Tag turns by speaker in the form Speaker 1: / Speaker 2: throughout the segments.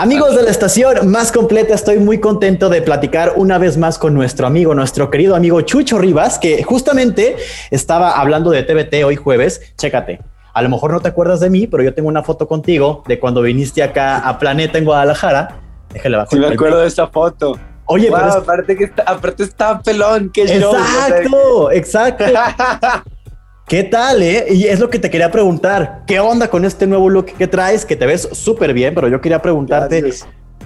Speaker 1: Amigos de la estación más completa, estoy muy contento de platicar una vez más con nuestro amigo, nuestro querido amigo Chucho Rivas, que justamente estaba hablando de TBT hoy jueves. Chécate. A lo mejor no te acuerdas de mí, pero yo tengo una foto contigo de cuando viniste acá a Planeta en Guadalajara.
Speaker 2: Déjale. Sí, me acuerdo de esta foto.
Speaker 1: Oye, pero
Speaker 2: aparte que está, aparte está pelón, qué
Speaker 1: Exacto, exacto. ¿Qué tal, eh? Y es lo que te quería preguntar. ¿Qué onda con este nuevo look que traes? Que te ves súper bien, pero yo quería preguntarte,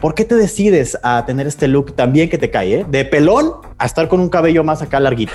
Speaker 1: ¿por qué te decides a tener este look tan bien que te cae, eh? De pelón a estar con un cabello más acá larguito.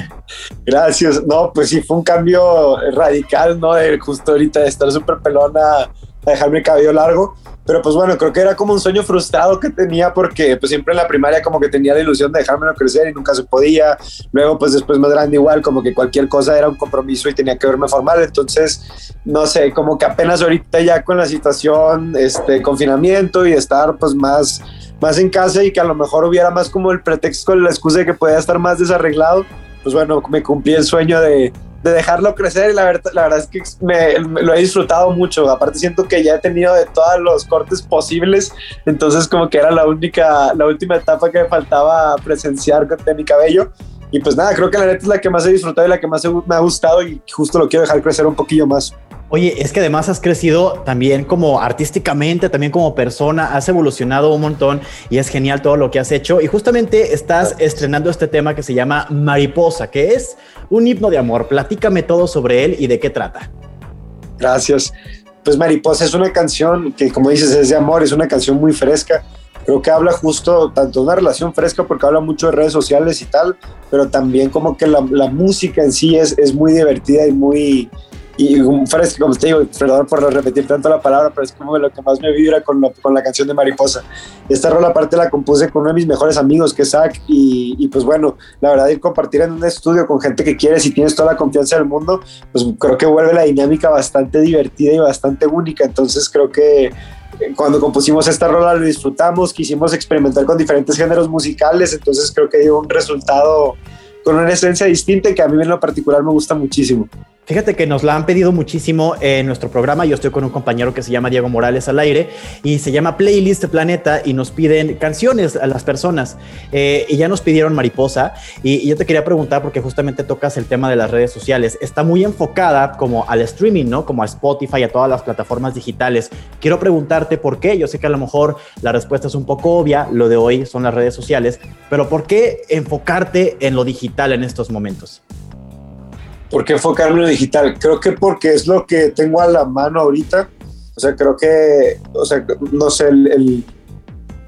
Speaker 2: Gracias. No, pues sí, fue un cambio radical, ¿no? De justo ahorita de estar súper pelón a dejarme el cabello largo. Pero pues bueno, creo que era como un sueño frustrado que tenía porque pues siempre en la primaria como que tenía la ilusión de dejármelo crecer y nunca se podía. Luego pues después más grande igual, como que cualquier cosa era un compromiso y tenía que verme formal. Entonces, no sé, como que apenas ahorita ya con la situación, este confinamiento y estar pues más, más en casa y que a lo mejor hubiera más como el pretexto, la excusa de que podía estar más desarreglado, pues bueno, me cumplí el sueño de, de dejarlo crecer y la verdad, la verdad es que me, lo he disfrutado mucho. Aparte siento que ya he tenido de todos los cortes posibles, entonces como que era la única, la última etapa que me faltaba presenciar de mi cabello. Y pues nada, creo que la neta es la que más he disfrutado y la que más me ha gustado y justo lo quiero dejar crecer un poquillo más.
Speaker 1: Oye, es que además has crecido también como artísticamente, también como persona, has evolucionado un montón y es genial todo lo que has hecho. Y justamente estás estrenando este tema que se llama Mariposa, que es un himno de amor. Platícame todo sobre él y de qué trata.
Speaker 2: Gracias. Pues Mariposa es una canción que, como dices, es de amor, es una canción muy fresca. Creo que habla justo tanto de una relación fresca porque habla mucho de redes sociales y tal, pero también como que la, la música en sí es, es muy divertida y muy, y fresco, como te digo, perdón por repetir tanto la palabra, pero es como lo que más me vibra con, con la canción de Mariposa. Esta rola aparte la compuse con uno de mis mejores amigos, que es Zach, y, y, pues bueno, la verdad ir compartir en un estudio con gente que quieres y tienes toda la confianza del mundo, pues creo que vuelve la dinámica bastante divertida y bastante única, entonces creo que cuando compusimos esta rola lo disfrutamos, quisimos experimentar con diferentes géneros musicales, entonces creo que dio un resultado con una esencia distinta que a mí en lo particular me gusta muchísimo.
Speaker 1: Fíjate que nos la han pedido muchísimo en nuestro programa. Yo estoy con un compañero que se llama Diego Morales al aire y se llama Playlist Planeta y nos piden canciones a las personas. Eh, y ya nos pidieron Mariposa. Y, yo te quería preguntar, porque justamente tocas el tema de las redes sociales. Está muy enfocada como al streaming, ¿no? Como a Spotify, a todas las plataformas digitales. Quiero preguntarte por qué. Yo sé que a lo mejor la respuesta es un poco obvia. Lo de hoy son las redes sociales. Pero ¿por qué enfocarte en lo digital en estos momentos?
Speaker 2: ¿Por qué enfocarme en lo digital? Creo que porque es lo que tengo a la mano ahorita. O sea, creo que, o sea, no sé, el,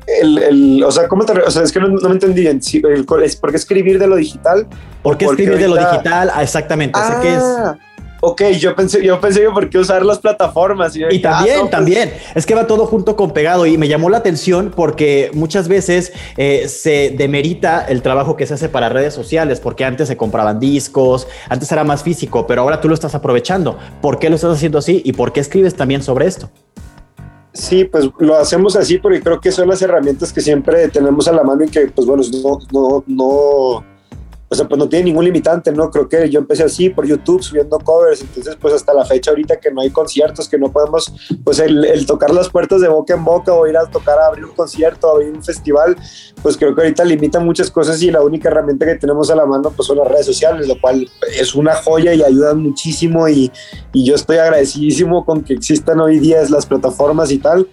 Speaker 2: el, el, o sea, ¿cómo te, o sea, es que no, me entendí bien. ¿Por qué escribir de lo digital?
Speaker 1: ¿Por qué escribir de lo digital? Ah, exactamente. Ah, que es
Speaker 2: ok, yo pensé, yo pensé que por qué usar las plataformas.
Speaker 1: Y, también, ah, pues también, es que va todo junto con pegado y me llamó la atención porque muchas veces eh, se demerita el trabajo que se hace para redes sociales, porque antes se compraban discos, antes era más físico, pero ahora tú lo estás aprovechando. ¿Por qué lo estás haciendo así y por qué escribes también sobre esto?
Speaker 2: Sí, pues lo hacemos así porque creo que son las herramientas que siempre tenemos a la mano y que, pues bueno, no, no, no o sea, pues no tiene ningún limitante, ¿no? Creo que yo empecé así por YouTube subiendo covers, entonces pues hasta la fecha ahorita que no hay conciertos, que no podemos, pues el, tocar las puertas de boca en boca o ir a tocar a abrir un concierto, a abrir un festival, pues creo que ahorita limita muchas cosas y la única herramienta que tenemos a la mano pues son las redes sociales, lo cual es una joya y ayuda muchísimo y, y yo estoy agradecidísimo con que existan hoy día las plataformas y tal,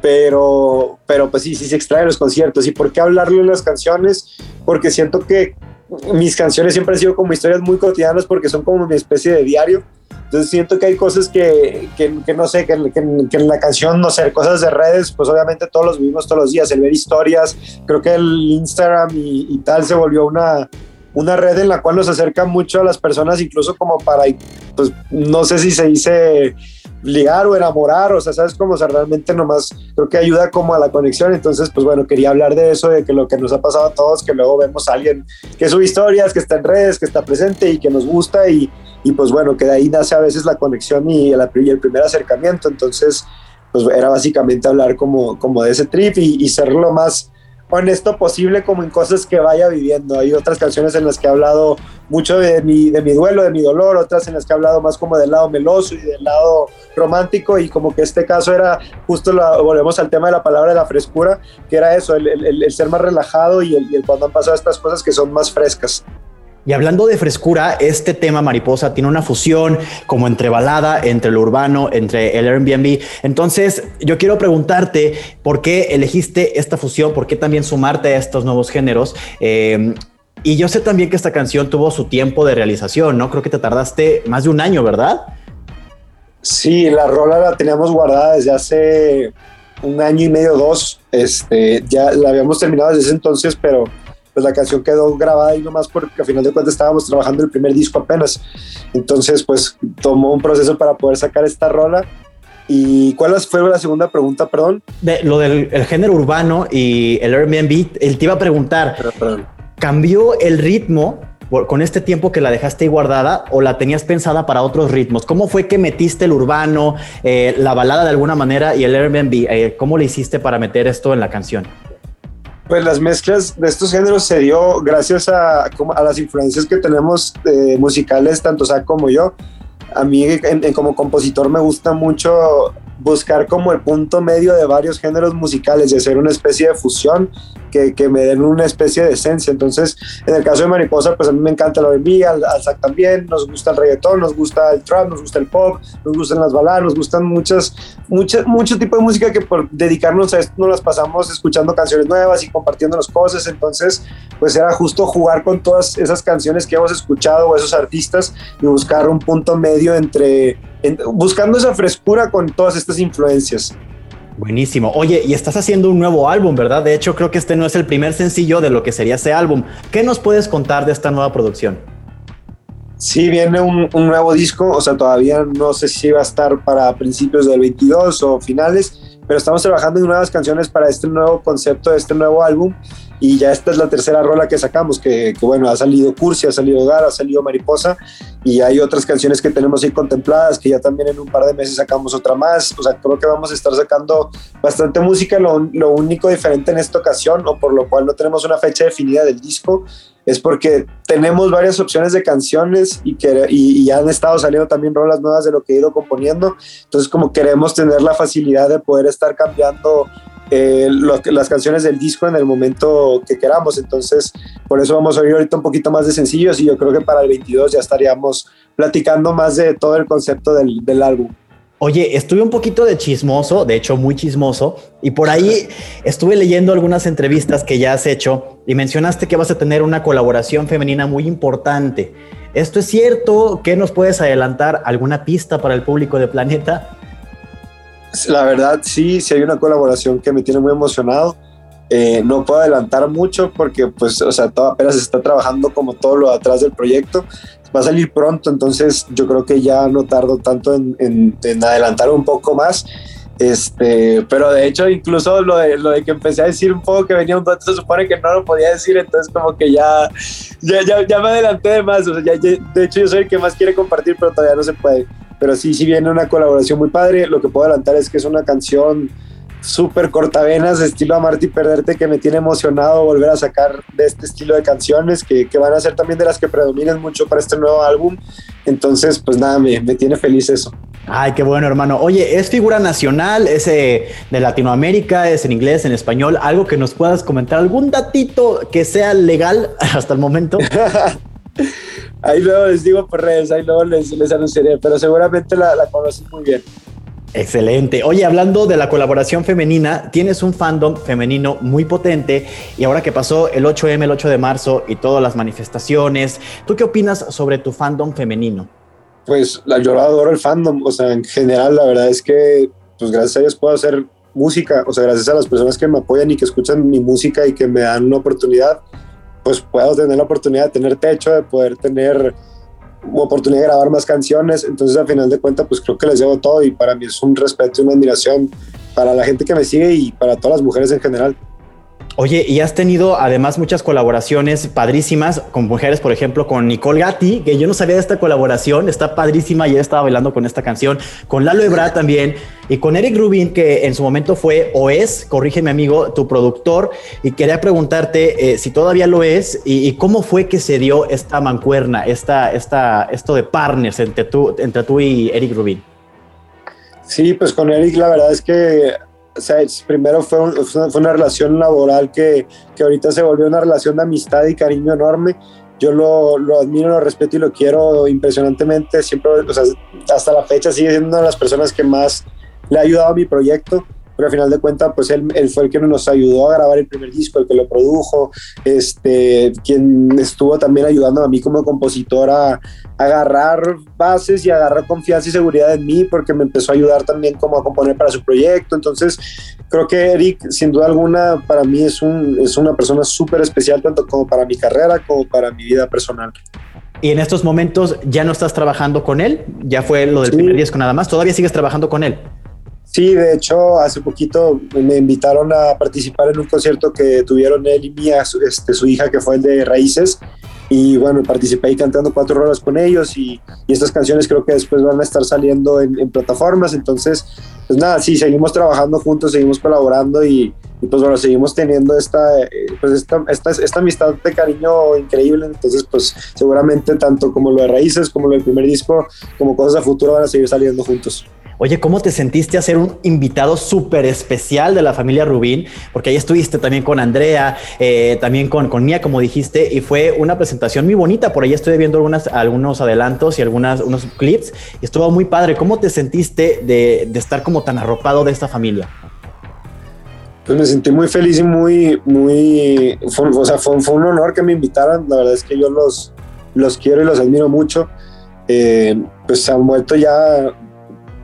Speaker 2: pero, pero pues sí, sí se extraen los conciertos. ¿Y por qué hablarlo en las canciones? Porque siento que mis canciones siempre han sido como historias muy cotidianas porque son como mi especie de diario. Entonces siento que hay cosas que, que, no sé, que, en la canción, no sé, cosas de redes, pues obviamente todos los vivimos todos los días, el ver historias, creo que el Instagram y, y, tal se volvió una, una red en la cual nos acerca mucho a las personas, incluso como para, pues no sé si se dice ligar o enamorar, o sea, sabes cómo, realmente nomás creo que ayuda como a la conexión, entonces, pues bueno, quería hablar de eso, de que lo que nos ha pasado a todos, que luego vemos a alguien que sube historias, que está en redes, que está presente y que nos gusta y, y pues bueno, que de ahí nace a veces la conexión y el, el primer acercamiento, entonces, pues era básicamente hablar como, como de ese trip y, y ser lo más honesto posible como en cosas que vaya viviendo. Hay otras canciones en las que he hablado mucho de mi, de mi duelo, de mi dolor, otras en las que he hablado más como del lado meloso y del lado romántico y como que este caso era justo, volvemos al tema de la palabra de la frescura, que era eso, el, el, ser más relajado y el, y el cuando han pasado estas cosas que son más frescas.
Speaker 1: Y hablando de frescura, este tema mariposa tiene una fusión como entre balada, entre lo urbano, entre el Airbnb. Entonces, yo quiero preguntarte por qué elegiste esta fusión, por qué también sumarte a estos nuevos géneros. Eh, y yo sé también que esta canción tuvo su tiempo de realización, ¿no? Creo que te tardaste más de un año, ¿verdad?
Speaker 2: Sí, la rola la teníamos guardada desde hace un año y medio, dos. Este, ya la habíamos terminado desde ese entonces, pero pues la canción quedó grabada ahí nomás porque a final de cuentas estábamos trabajando el primer disco apenas. Entonces, pues tomó un proceso para poder sacar esta rola. ¿Y cuál fue la segunda pregunta, perdón?
Speaker 1: De, lo del género urbano y el Airbnb, él te iba a preguntar, ¿cambió el ritmo con este tiempo que la dejaste ahí guardada o la tenías pensada para otros ritmos? ¿Cómo fue que metiste el urbano, eh, la balada de alguna manera y el Airbnb? Eh, ¿Cómo le hiciste para meter esto en la canción?
Speaker 2: Pues las mezclas de estos géneros se dio gracias a, a las influencias que tenemos eh, musicales, tanto Zach como yo. A mí como compositor me gusta mucho buscar como el punto medio de varios géneros musicales y hacer una especie de fusión que, me den una especie de esencia. Entonces, en el caso de Mariposa, pues a mí me encanta la R&B, al, al también, nos gusta el reggaetón, nos gusta el trap, nos gusta el pop, nos gustan las baladas, nos gustan muchas, muchas, mucho tipo de música que por dedicarnos a esto nos las pasamos escuchando canciones nuevas y compartiéndonos cosas. Entonces, pues era justo jugar con todas esas canciones que hemos escuchado o esos artistas y buscar un punto medio entre, buscando esa frescura con todas estas influencias.
Speaker 1: Buenísimo. Oye, y estás haciendo un nuevo álbum, ¿verdad? De hecho, creo que este no es el primer sencillo de lo que sería ese álbum. ¿Qué nos puedes contar de esta nueva producción?
Speaker 2: Sí, viene un, nuevo disco, o sea, todavía no sé si va a estar para principios del 22 o finales, pero estamos trabajando en nuevas canciones para este nuevo concepto de este nuevo álbum y ya esta es la tercera rola que sacamos, que, bueno, ha salido Cursi, ha salido Hogar, ha salido Mariposa y hay otras canciones que tenemos ahí contempladas, que ya también en un par de meses sacamos otra más, o sea, creo que vamos a estar sacando bastante música, lo, lo único diferente en esta ocasión, o por lo cual no tenemos una fecha definida del disco, es porque tenemos varias opciones de canciones y, que, y, han estado saliendo también rolas nuevas de lo que he ido componiendo. Entonces, como queremos tener la facilidad de poder estar cambiando eh, las canciones del disco en el momento que queramos. Entonces, por eso vamos a oír ahorita un poquito más de sencillos y yo creo que para el 22 ya estaríamos platicando más de todo el concepto del, del álbum.
Speaker 1: Oye, estuve un poquito de chismoso, de hecho muy chismoso, y por ahí estuve leyendo algunas entrevistas que ya has hecho y mencionaste que vas a tener una colaboración femenina muy importante. ¿Esto es cierto? ¿Qué nos puedes adelantar? ¿Alguna pista para el público de Planeta?
Speaker 2: La verdad, sí, sí hay una colaboración que me tiene muy emocionado. Eh, no puedo adelantar mucho porque, pues, o sea, todo apenas se está trabajando como todo lo atrás del proyecto. Va a salir pronto, entonces yo creo que ya no tardo tanto en, en, adelantar un poco más. Este, pero de hecho, incluso lo de, lo de que empecé a decir un poco que venía un dato, se supone que no lo podía decir, entonces como que ya, ya, ya, ya me adelanté de más. O sea, ya, de hecho, yo soy el que más quiere compartir, pero todavía no se puede pero sí, sí viene una colaboración muy padre. Lo que puedo adelantar es que es una canción súper cortavenas, estilo Amarte y Perderte, que me tiene emocionado volver a sacar de este estilo de canciones, que, que, van a ser también de las que predominen mucho para este nuevo álbum. Entonces, pues nada, me, me tiene feliz eso.
Speaker 1: Ay, qué bueno, hermano. Oye, es figura nacional, es eh, de Latinoamérica, es en inglés, en español. Algo que nos puedas comentar, algún datito que sea legal hasta el momento.
Speaker 2: ahí luego les digo por redes, ahí luego les, les anunciaré, pero seguramente la, la conocen muy bien.
Speaker 1: Excelente. Oye, hablando de la colaboración femenina, tienes un fandom femenino muy potente y ahora que pasó el 8M, el 8 de marzo y todas las manifestaciones, ¿tú qué opinas sobre tu fandom femenino?
Speaker 2: Pues la, yo adoro el fandom, o sea, en general la verdad es que, pues gracias a ellos puedo hacer música, o sea, gracias a las personas que me apoyan y que escuchan mi música y que me dan una oportunidad, pues puedo tener la oportunidad de tener techo, de poder tener oportunidad de grabar más canciones. Entonces, al final de cuentas, pues creo que les llevo todo y para mí es un respeto y una admiración para la gente que me sigue y para todas las mujeres en general.
Speaker 1: Oye, y has tenido además muchas colaboraciones padrísimas con mujeres, por ejemplo, con Nicole Gatti, que yo no sabía de esta colaboración, está padrísima, ya estaba bailando con esta canción, con Lalo Ebra también, y con Eric Rubin, que en su momento fue o es, corrígeme amigo, tu productor, y quería preguntarte eh, si todavía lo es, y, cómo fue que se dio esta mancuerna, esta, esta, esto de partners entre tú, entre tú y Eric Rubin.
Speaker 2: Sí, pues con Eric la verdad es que o sea, primero fue, fue, una relación laboral que, que, ahorita se volvió una relación de amistad y cariño enorme. Yo lo, lo, admiro, lo respeto y lo quiero impresionantemente. Siempre, o sea, hasta la fecha sigue siendo una de las personas que más le ha ayudado a mi proyecto pero al final de cuentas, pues él, él, fue el que nos ayudó a grabar el primer disco, el que lo produjo, este, quien estuvo también ayudando a mí como compositor a, agarrar bases y agarrar confianza y seguridad en mí, porque me empezó a ayudar también como a componer para su proyecto. Entonces, creo que Eric, sin duda alguna, para mí es, un, es una persona súper especial, tanto como para mi carrera como para mi vida personal.
Speaker 1: Y en estos momentos ya no estás trabajando con él, ya fue lo del primer disco nada más, todavía sigues trabajando con él.
Speaker 2: Sí, de hecho, hace poquito me invitaron a participar en un concierto que tuvieron él y Mía, su, este, hija, que fue el de Raíces. Y bueno, participé ahí cantando cuatro horas con ellos y, y, estas canciones creo que después van a estar saliendo en, plataformas. Entonces, pues nada, sí, seguimos trabajando juntos, seguimos colaborando y, y pues bueno, seguimos teniendo esta, eh, pues esta, esta, esta, amistad de cariño increíble. Entonces, pues seguramente tanto como lo de Raíces, como lo del primer disco, como cosas a futuro van a seguir saliendo juntos.
Speaker 1: Oye, ¿cómo te sentiste a ser un invitado súper especial de la familia Rubín? Porque ahí estuviste también con Andrea, eh, también con, con Mía, como dijiste, y fue una presentación muy bonita. Por ahí estoy viendo algunas, algunos adelantos y algunas, unos clips, y estuvo muy padre. ¿Cómo te sentiste de, de estar como tan arropado de esta familia?
Speaker 2: Pues me sentí muy feliz y muy, muy, fue, o sea, fue, fue, un honor que me invitaran. La verdad es que yo los, los quiero y los admiro mucho. Eh, pues se han vuelto ya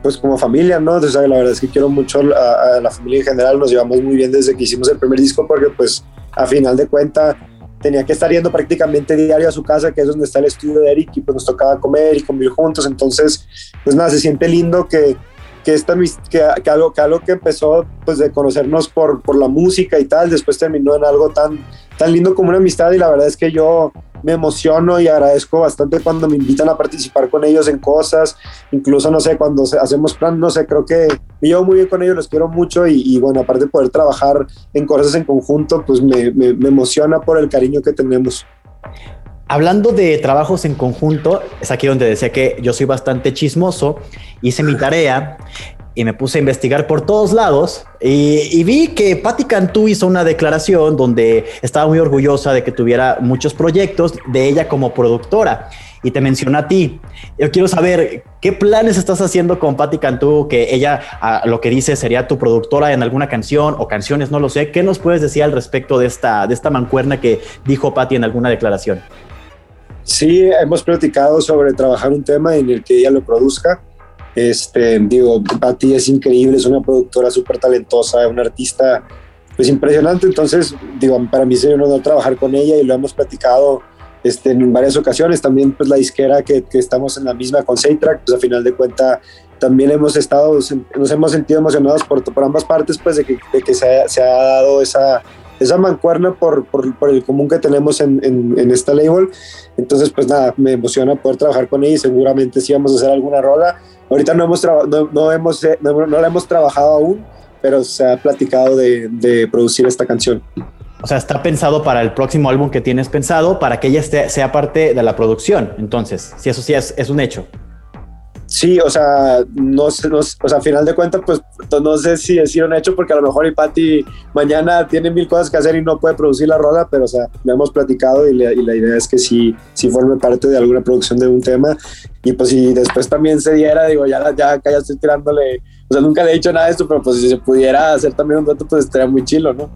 Speaker 2: pues como familia, ¿no? Entonces, la verdad es que quiero mucho a, la familia en general, nos llevamos muy bien desde que hicimos el primer disco porque pues a final de cuenta tenía que estar yendo prácticamente diario a su casa, que es donde está el estudio de Eric, y pues nos tocaba comer y convivir juntos, entonces pues nada, se siente lindo que, que, esta, que, que, algo, que algo que empezó pues de conocernos por, por la música y tal, después terminó en algo tan, tan lindo como una amistad y la verdad es que yo me emociono y agradezco bastante cuando me invitan a participar con ellos en cosas, incluso, no sé, cuando hacemos plan, no sé, creo que me llevo muy bien con ellos, los quiero mucho y, bueno, aparte de poder trabajar en cosas en conjunto, pues me, me, me emociona por el cariño que tenemos.
Speaker 1: Hablando de trabajos en conjunto, es aquí donde decía que yo soy bastante chismoso, hice mi tarea y me puse a investigar por todos lados y, vi que Patti Cantú hizo una declaración donde estaba muy orgullosa de que tuviera muchos proyectos de ella como productora y te menciona a ti. Yo quiero saber qué planes estás haciendo con Patti Cantú, que ella lo que dice sería tu productora en alguna canción o canciones, no lo sé. ¿Qué nos puedes decir al respecto de esta, de esta mancuerna que dijo Patti en alguna declaración?
Speaker 2: Sí, hemos platicado sobre trabajar un tema en el que ella lo produzca este, digo, Patti es increíble, es una productora súper talentosa, una artista pues impresionante, entonces digo, para mí sería un honor trabajar con ella y lo hemos platicado este, en varias ocasiones, también pues la disquera que, que estamos en la misma con Soundtrack, pues a final de cuenta también hemos estado, nos hemos sentido emocionados por, por ambas partes, pues de que, de que se, ha, se, ha, dado esa, esa mancuerna por, por, por, el común que tenemos en, en, en, esta label. Entonces, pues nada, me emociona poder trabajar con ella y seguramente sí vamos a hacer alguna rola. Ahorita no, hemos no, no, hemos, eh, no, no, la hemos trabajado aún, pero se ha platicado de, de, producir esta canción.
Speaker 1: O sea, está pensado para el próximo álbum que tienes pensado, para que ella esté, sea parte de la producción. Entonces, si eso sí es, es un hecho.
Speaker 2: Sí, o sea, no sé, no, o sea, final de cuentas, pues no sé si decir un hecho, porque a lo mejor y mañana tiene mil cosas que hacer y no puede producir la rola, pero o sea, lo hemos platicado y, y la idea es que sí, sí forme parte de alguna producción de un tema. Y pues si después también se diera, digo, ya, ya acá ya estoy tirándole o sea, nunca le he dicho nada de esto, pero pues si se pudiera hacer también un dato, pues estaría muy chilo, ¿no?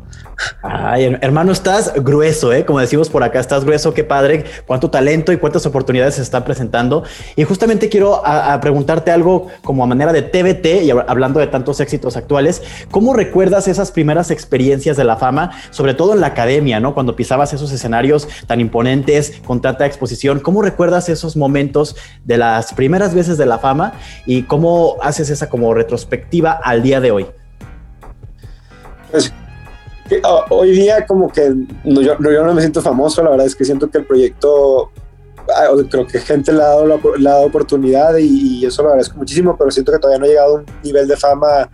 Speaker 1: Ay, hermano, estás grueso, ¿eh? Como decimos por acá, estás grueso, qué padre, cuánto talento y cuántas oportunidades se están presentando. Y justamente quiero a, preguntarte algo como a manera de TBT y hablando de tantos éxitos actuales, ¿cómo recuerdas esas primeras experiencias de la fama, sobre todo en la academia, ¿no? Cuando pisabas esos escenarios tan imponentes, con tanta exposición, ¿cómo recuerdas esos momentos de las primeras veces de la fama y cómo haces esa como retrospectiva? Perspectiva al día de hoy?
Speaker 2: Pues ah, hoy día como que no, yo, no me siento famoso, la verdad es que siento que el proyecto ah, creo que gente le ha dado la, oportunidad y, y, eso lo agradezco muchísimo, pero siento que todavía no he llegado a un nivel de fama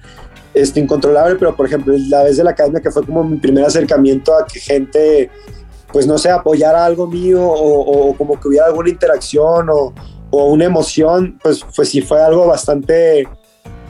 Speaker 2: este, incontrolable, pero por ejemplo, la vez de la academia que fue como mi primer acercamiento a que gente, pues no sé, apoyara algo mío o, o como que hubiera alguna interacción o, o, una emoción, pues, pues sí fue algo bastante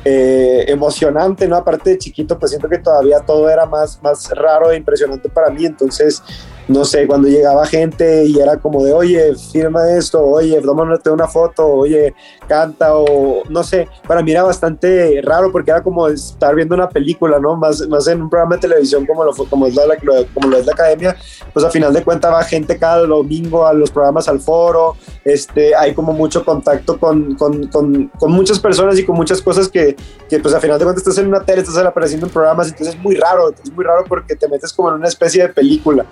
Speaker 2: eh, emocionante, ¿no? Aparte de chiquito, pues siento que todavía todo era más, más raro e impresionante para mí, entonces no sé, cuando llegaba gente y era como de, oye, firma esto, oye, tómate una foto, oye, canta o no sé, para mí era bastante raro porque era como estar viendo una película, ¿no? Más, más en un programa de televisión como lo, como es la, como lo es la academia, pues a final de cuentas va gente cada domingo a los programas al foro, este, hay como mucho contacto con, con, con, con muchas personas y con muchas cosas que, que, pues a final de cuentas estás en una tele, estás apareciendo en programas, entonces es muy raro, es muy raro porque te metes como en una especie de película.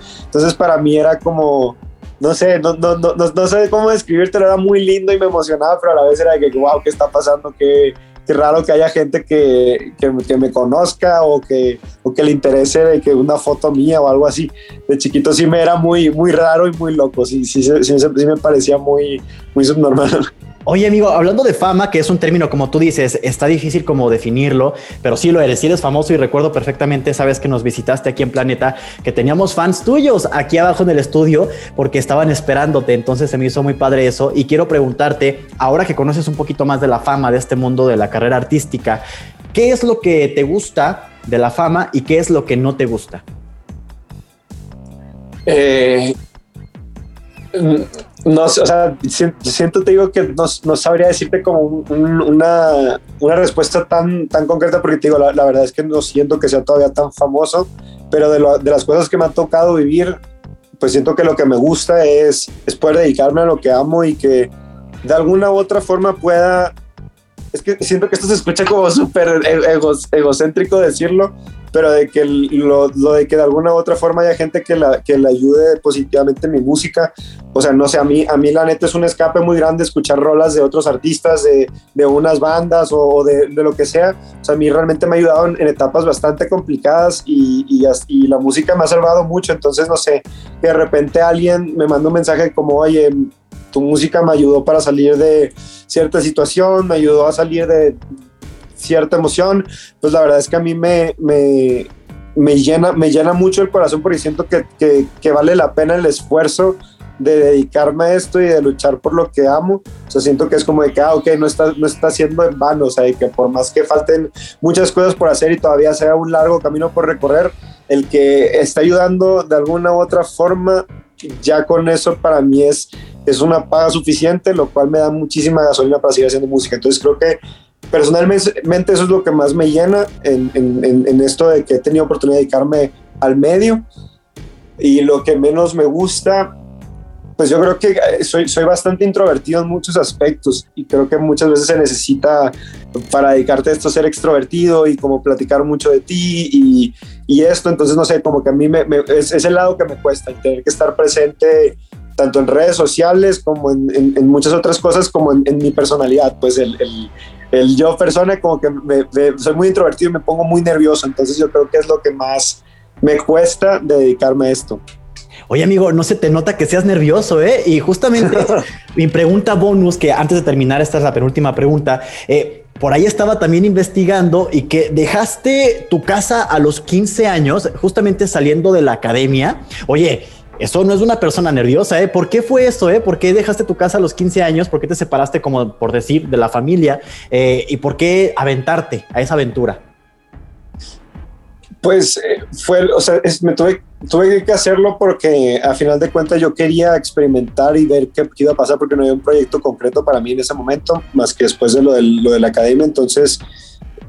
Speaker 2: Para mí era como, no sé, no, sé cómo describírtelo, era muy lindo y me emocionaba, pero a la vez era de que, wow, ¿qué está pasando? Qué, qué raro que haya gente que, que, me conozca o que, o que le interese de que una foto mía o algo así. De chiquito sí me era muy, muy raro y muy loco, sí, sí, sí, sí me parecía muy, muy subnormal.
Speaker 1: Oye, amigo, hablando de fama, que es un término, como tú dices, está difícil como definirlo, pero sí lo eres, sí eres famoso y recuerdo perfectamente esa vez que nos visitaste aquí en Planeta, que teníamos fans tuyos aquí abajo en el estudio porque estaban esperándote, entonces se me hizo muy padre eso y quiero preguntarte, ahora que conoces un poquito más de la fama de este mundo de la carrera artística, ¿qué es lo que te gusta de la fama y qué es lo que no te gusta?
Speaker 2: Eh, no, o sea, siento, te digo que no, no sabría decirte como una, una, respuesta tan, tan concreta porque te digo, la, verdad es que no siento que sea todavía tan famoso, pero de, lo, de, las cosas que me ha tocado vivir, pues siento que lo que me gusta es, es poder dedicarme a lo que amo y que de alguna u otra forma pueda... Es que siento que esto se escucha como súper egocéntrico decirlo, pero de que lo, lo, de que de alguna u otra forma haya gente que la, que la ayude positivamente en mi música, o sea, no sé, a mí, a mí la neta es un escape muy grande escuchar rolas de otros artistas, de, de unas bandas o, de, de, lo que sea, o sea, a mí realmente me ha ayudado en, etapas bastante complicadas y, y, y, la música me ha salvado mucho, entonces, no sé, que de repente alguien me manda un mensaje como, oye, tu música me ayudó para salir de cierta situación, me ayudó a salir de cierta emoción, pues la verdad es que a mí me, me, me llena, me llena mucho el corazón porque siento que, que, vale la pena el esfuerzo de dedicarme a esto y de luchar por lo que amo. O sea, siento que es como de que, ah, ok, no está, no está siendo en vano, o sea, y que por más que falten muchas cosas por hacer y todavía sea un largo camino por recorrer, el que está ayudando de alguna u otra forma, ya con eso para mí es, es una paga suficiente, lo cual me da muchísima gasolina para seguir haciendo música. Entonces creo que personalmente eso es lo que más me llena en, en, en, esto de que he tenido oportunidad de dedicarme al medio. Y lo que menos me gusta pues yo creo que eh, soy, soy bastante introvertido en muchos aspectos y creo que muchas veces se necesita para dedicarte a esto ser extrovertido y como platicar mucho de ti y, y esto, entonces no sé, como que a mí me, es, es, el lado que me cuesta, tener que estar presente tanto en redes sociales como en, en, muchas otras cosas, como en, mi personalidad, pues el, el, el, yo persona como que me, soy muy introvertido y me pongo muy nervioso, entonces yo creo que es lo que más me cuesta dedicarme a esto.
Speaker 1: Oye, amigo, no se te nota que seas nervioso, ¿eh? Y justamente mi pregunta bonus, que antes de terminar, esta es la penúltima pregunta, eh, por ahí estaba también investigando y que dejaste tu casa a los 15 años, justamente saliendo de la academia. Oye, eso no es una persona nerviosa, ¿eh? ¿Por qué fue eso, eh? ¿Por qué dejaste tu casa a los 15 años? ¿Por qué te separaste, como por decir, de la familia? Eh, ¿Y por qué aventarte a esa aventura?
Speaker 2: Pues eh, fue, o sea, me tuve, tuve que hacerlo porque a final de cuentas yo quería experimentar y ver qué, qué, iba a pasar porque no había un proyecto concreto para mí en ese momento, más que después de lo, del, lo de la academia. Entonces,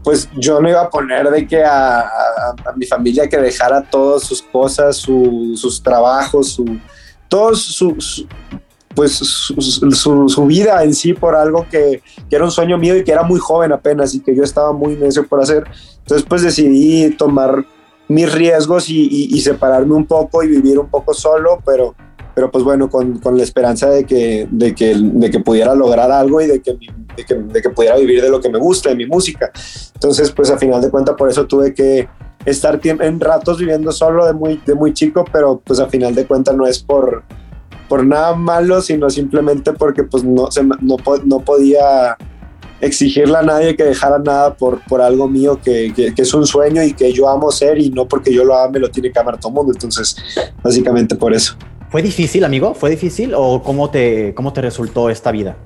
Speaker 2: pues yo no iba a poner de que a, mi familia que dejara todas sus cosas, su, sus trabajos, su, todos sus, pues su, vida en sí por algo que, era un sueño mío y que era muy joven apenas y que yo estaba muy necio por hacer. Entonces pues decidí tomar mis riesgos y, y separarme un poco y vivir un poco solo, pero, pero pues bueno, con, con la esperanza de que, de, que, de que pudiera lograr algo y de que, de que, pudiera vivir de lo que me gusta, de mi música. Entonces pues a final de cuentas por eso tuve que estar en ratos viviendo solo de muy, de muy chico, pero pues a final de cuentas no es por, por nada malo, sino simplemente porque pues no, se, no, no podía exigirle a nadie que dejara nada por, por algo mío que, que, es un sueño y que yo amo ser y no porque yo lo ame lo tiene que amar todo el mundo. Entonces, básicamente por eso.
Speaker 1: ¿Fue difícil, amigo? ¿Fue difícil o cómo te, cómo te resultó esta vida?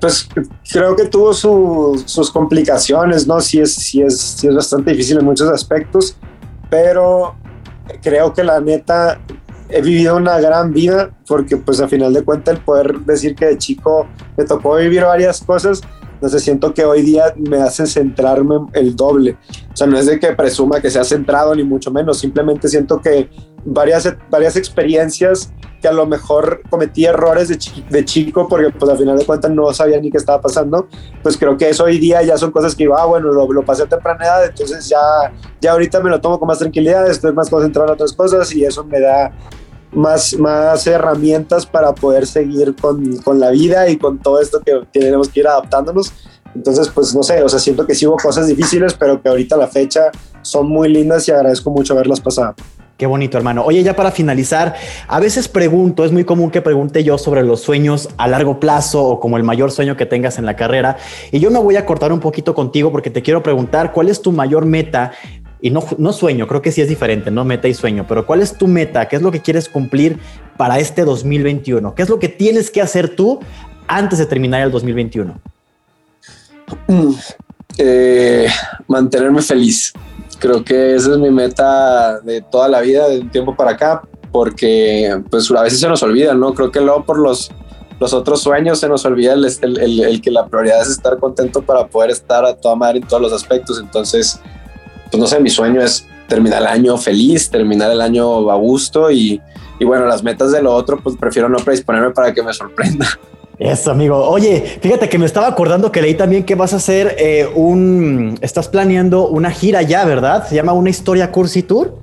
Speaker 2: Pues creo que tuvo sus complicaciones, ¿no? Sí es, sí, es, sí es bastante difícil en muchos aspectos, pero creo que la neta he vivido una gran vida porque pues a final de cuentas el poder decir que de chico me tocó vivir varias cosas, no sé, siento que hoy día me hace centrarme el doble. O sea, no es de que presuma que sea centrado ni mucho menos, simplemente siento que varias, varias experiencias que a lo mejor cometí errores de, de chico porque pues al final de cuentas no sabía ni qué estaba pasando, pues creo que eso hoy día ya son cosas que iba, ah, bueno, lo, lo, pasé a temprana edad, entonces ya, ya ahorita me lo tomo con más tranquilidad, estoy más concentrado en otras cosas y eso me da más, más herramientas para poder seguir con, con la vida y con todo esto que tenemos que ir adaptándonos. Entonces, pues no sé, o sea, siento que sí cosas difíciles, pero que ahorita la fecha son muy lindas y agradezco mucho haberlas pasado.
Speaker 1: Qué bonito, hermano. Oye, ya para finalizar, a veces pregunto, es muy común que pregunte yo sobre los sueños a largo plazo o como el mayor sueño que tengas en la carrera. Y yo me voy a cortar un poquito contigo porque te quiero preguntar cuál es tu mayor meta y no, no sueño, creo que sí es diferente, no meta y sueño, pero ¿cuál es tu meta? ¿Qué es lo que quieres cumplir para este 2021? ¿Qué es lo que tienes que hacer tú antes de terminar el 2021?
Speaker 3: Eh, mantenerme feliz. Creo que esa es mi meta de toda la vida, de un tiempo para acá, porque pues a veces se nos olvida, ¿no? Creo que luego por los, los otros sueños se nos olvida el, el, el que la prioridad es estar contento para poder estar a toda madre en todos los aspectos. Entonces, pues no sé, mi sueño es terminar el año feliz, terminar el año a gusto y, y bueno, las metas de lo otro, pues prefiero no predisponerme para que me sorprenda.
Speaker 1: Eso, amigo. Oye, fíjate que me estaba acordando que leí también que vas a hacer eh, un. Estás planeando una gira ya, ¿verdad? Se llama Una Historia Cursi Tour.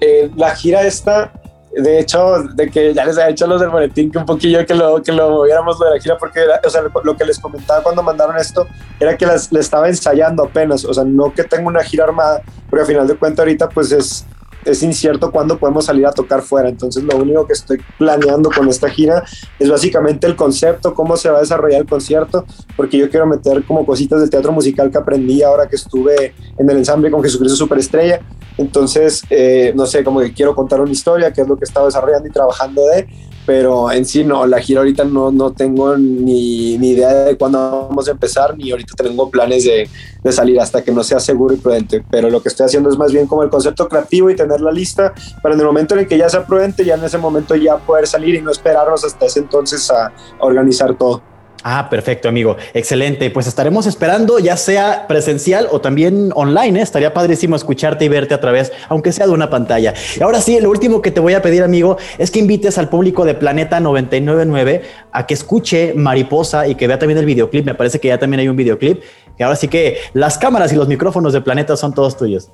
Speaker 2: Eh, la gira esta de hecho, de que ya les había hecho los del boletín que un poquillo que lo, que lo moviéramos de la gira, porque o sea, lo que les comentaba cuando mandaron esto era que les, estaba ensayando apenas, o sea, no que tengo una gira armada, pero al final de cuentas ahorita pues es, es incierto cuándo podemos salir a tocar fuera. Entonces, lo único que estoy planeando con esta gira es básicamente el concepto, cómo se va a desarrollar el concierto, porque yo quiero meter como cositas del teatro musical que aprendí ahora que estuve en el ensamble con Jesucristo Superestrella. Entonces, eh, no sé, como que quiero contar una historia, que es lo que he desarrollando y trabajando de, pero en sí no, la gira ahorita no, no tengo ni, ni idea de cuándo vamos a empezar, ni ahorita tengo planes de, de, salir hasta que no sea seguro y prudente, pero lo que estoy haciendo es más bien como el concepto creativo y tener la lista para en el momento en el que ya sea prudente, ya en ese momento ya poder salir y no esperarnos hasta ese entonces a organizar todo.
Speaker 1: Ah, perfecto, amigo. Excelente. Pues estaremos esperando, ya sea presencial o también online. ¿eh? Estaría padrísimo escucharte y verte a través, aunque sea de una pantalla. Y ahora sí, lo último que te voy a pedir, amigo, es que invites al público de Planeta 999 a que escuche Mariposa y que vea también el videoclip. Me parece que ya también hay un videoclip. Y ahora sí que las cámaras y los micrófonos de Planeta son todos tuyos.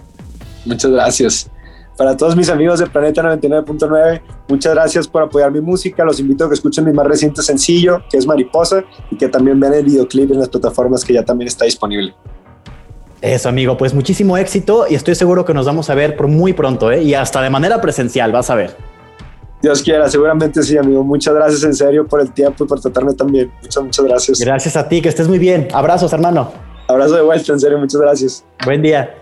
Speaker 3: Muchas gracias.
Speaker 2: Para todos mis amigos de Planeta 99.9, muchas gracias por apoyar mi música. Los invito a que escuchen mi más reciente sencillo, que es Mariposa, y que también vean el videoclip en las plataformas que ya también está disponible.
Speaker 1: Eso, amigo, pues muchísimo éxito y estoy seguro que nos vamos a ver por muy pronto, ¿eh? y hasta de manera presencial, vas a ver.
Speaker 2: Dios quiera, seguramente sí, amigo. Muchas gracias en serio por el tiempo y por tratarme también. Muchas, muchas gracias.
Speaker 1: Gracias a ti, que estés muy bien. Abrazos, hermano.
Speaker 2: Abrazo de vuelta, en serio, muchas gracias.
Speaker 1: Buen día.